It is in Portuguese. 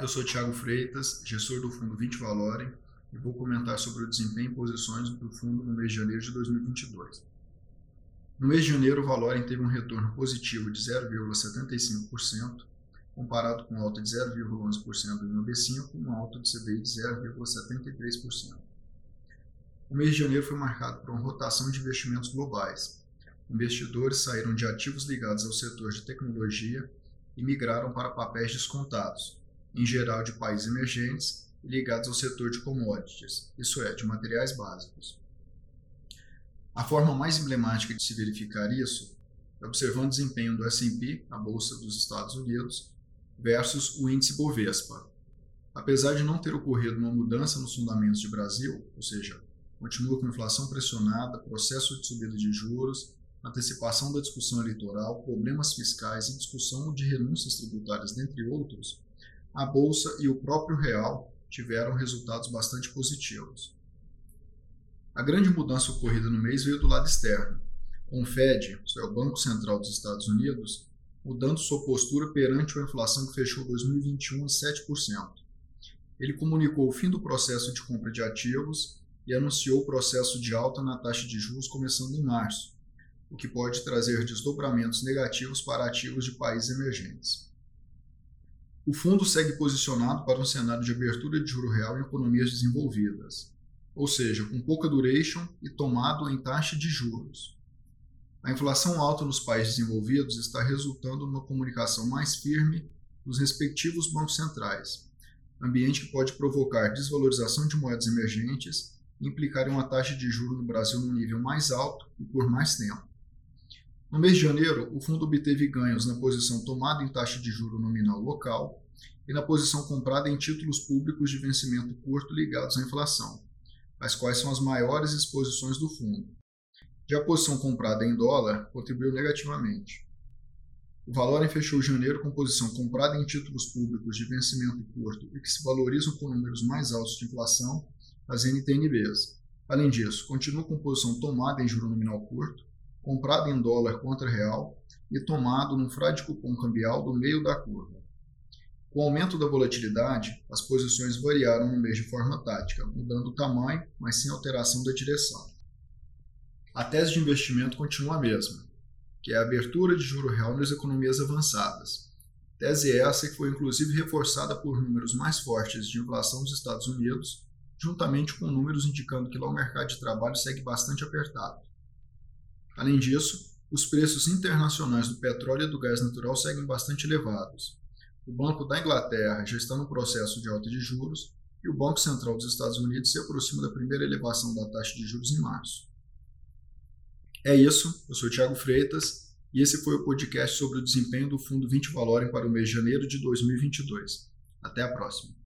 eu sou Thiago Freitas, gestor do fundo 20 Valorem, e vou comentar sobre o desempenho em posições do fundo no mês de janeiro de 2022. No mês de janeiro, o Valorem teve um retorno positivo de 0,75%, comparado com alta de 0,11% no B5 e uma alta de CDI de 0,73%. O mês de janeiro foi marcado por uma rotação de investimentos globais. Investidores saíram de ativos ligados ao setor de tecnologia e migraram para papéis descontados, em geral de países emergentes ligados ao setor de commodities, isso é, de materiais básicos. A forma mais emblemática de se verificar isso é observando o desempenho do S&P, a bolsa dos Estados Unidos, versus o índice Bovespa. Apesar de não ter ocorrido uma mudança nos fundamentos de Brasil, ou seja, continua com inflação pressionada, processo de subida de juros, antecipação da discussão eleitoral, problemas fiscais e discussão de renúncias tributárias, dentre outros, a bolsa e o próprio real tiveram resultados bastante positivos. A grande mudança ocorrida no mês veio do lado externo, com o Fed, é o Banco Central dos Estados Unidos, mudando sua postura perante a inflação que fechou 2021 em 7%. Ele comunicou o fim do processo de compra de ativos e anunciou o processo de alta na taxa de juros começando em março, o que pode trazer desdobramentos negativos para ativos de países emergentes. O fundo segue posicionado para um cenário de abertura de juro real em economias desenvolvidas, ou seja, com pouca duration e tomado em taxa de juros. A inflação alta nos países desenvolvidos está resultando numa comunicação mais firme dos respectivos bancos centrais, ambiente que pode provocar desvalorização de moedas emergentes e implicar em uma taxa de juros no Brasil num nível mais alto e por mais tempo. No mês de janeiro, o fundo obteve ganhos na posição tomada em taxa de juro nominal local e na posição comprada em títulos públicos de vencimento curto ligados à inflação, as quais são as maiores exposições do fundo. Já a posição comprada em dólar contribuiu negativamente. O valor fechou janeiro com posição comprada em títulos públicos de vencimento curto e que se valorizam com números mais altos de inflação, as NTNBs. Além disso, continua com posição tomada em juro nominal curto, comprado em dólar contra real e tomado no frade cupom cambial do meio da curva. Com o aumento da volatilidade, as posições variaram no mês de forma tática, mudando o tamanho, mas sem alteração da direção. A tese de investimento continua a mesma, que é a abertura de juro real nas economias avançadas. Tese essa que foi inclusive reforçada por números mais fortes de inflação dos Estados Unidos, juntamente com números indicando que lá o mercado de trabalho segue bastante apertado. Além disso, os preços internacionais do petróleo e do gás natural seguem bastante elevados. O Banco da Inglaterra já está no processo de alta de juros e o Banco Central dos Estados Unidos se aproxima da primeira elevação da taxa de juros em março. É isso, eu sou Thiago Freitas e esse foi o podcast sobre o desempenho do Fundo 20 Valorem para o mês de janeiro de 2022. Até a próxima.